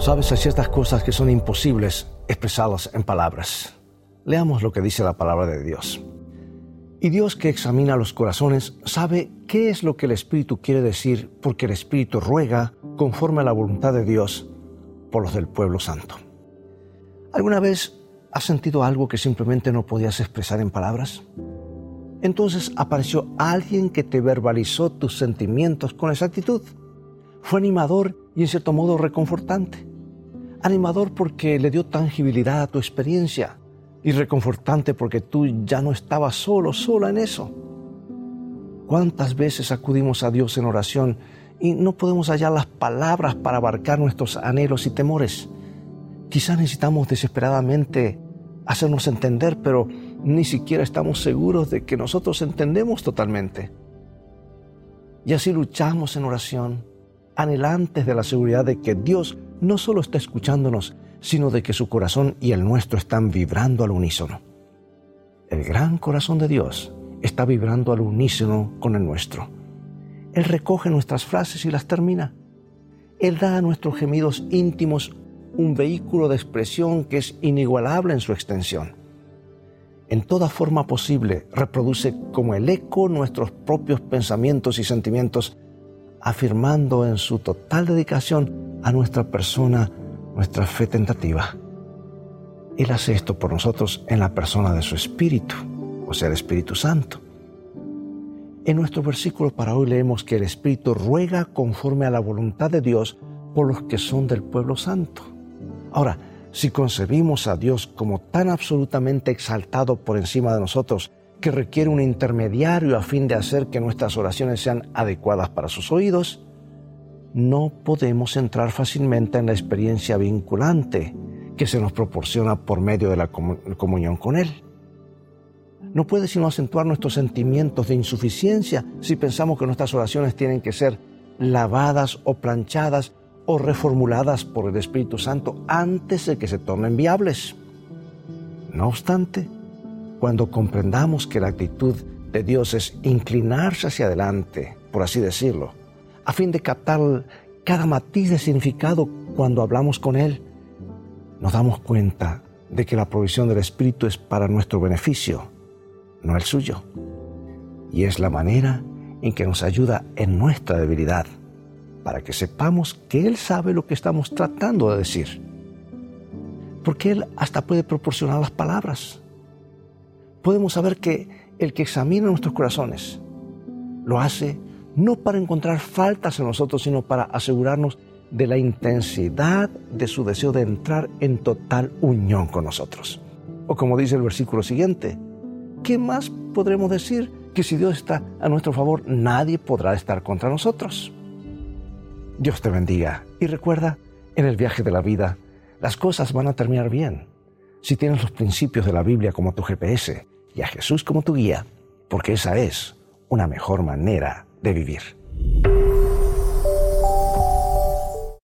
Sabes, hay ciertas cosas que son imposibles expresarlas en palabras. Leamos lo que dice la palabra de Dios. Y Dios que examina los corazones sabe qué es lo que el Espíritu quiere decir porque el Espíritu ruega conforme a la voluntad de Dios por los del pueblo santo. ¿Alguna vez has sentido algo que simplemente no podías expresar en palabras? Entonces apareció alguien que te verbalizó tus sentimientos con exactitud. Fue animador y en cierto modo reconfortante. Animador porque le dio tangibilidad a tu experiencia y reconfortante porque tú ya no estabas solo, sola en eso. ¿Cuántas veces acudimos a Dios en oración y no podemos hallar las palabras para abarcar nuestros anhelos y temores? Quizás necesitamos desesperadamente hacernos entender, pero ni siquiera estamos seguros de que nosotros entendemos totalmente. Y así luchamos en oración, anhelantes de la seguridad de que Dios no solo está escuchándonos, sino de que su corazón y el nuestro están vibrando al unísono. El gran corazón de Dios está vibrando al unísono con el nuestro. Él recoge nuestras frases y las termina. Él da a nuestros gemidos íntimos un vehículo de expresión que es inigualable en su extensión. En toda forma posible reproduce como el eco nuestros propios pensamientos y sentimientos, afirmando en su total dedicación a nuestra persona nuestra fe tentativa. Él hace esto por nosotros en la persona de su Espíritu, o sea, el Espíritu Santo. En nuestro versículo para hoy leemos que el Espíritu ruega conforme a la voluntad de Dios por los que son del pueblo santo. Ahora, si concebimos a Dios como tan absolutamente exaltado por encima de nosotros que requiere un intermediario a fin de hacer que nuestras oraciones sean adecuadas para sus oídos, no podemos entrar fácilmente en la experiencia vinculante que se nos proporciona por medio de la comunión con Él. No puede sino acentuar nuestros sentimientos de insuficiencia si pensamos que nuestras oraciones tienen que ser lavadas o planchadas o reformuladas por el Espíritu Santo antes de que se tornen viables. No obstante, cuando comprendamos que la actitud de Dios es inclinarse hacia adelante, por así decirlo, a fin de captar cada matiz de significado cuando hablamos con Él, nos damos cuenta de que la provisión del Espíritu es para nuestro beneficio, no el suyo. Y es la manera en que nos ayuda en nuestra debilidad, para que sepamos que Él sabe lo que estamos tratando de decir. Porque Él hasta puede proporcionar las palabras. Podemos saber que el que examina nuestros corazones lo hace no para encontrar faltas en nosotros, sino para asegurarnos de la intensidad de su deseo de entrar en total unión con nosotros. O como dice el versículo siguiente, ¿qué más podremos decir que si Dios está a nuestro favor, nadie podrá estar contra nosotros? Dios te bendiga y recuerda, en el viaje de la vida, las cosas van a terminar bien si tienes los principios de la Biblia como tu GPS y a Jesús como tu guía, porque esa es una mejor manera de vivir.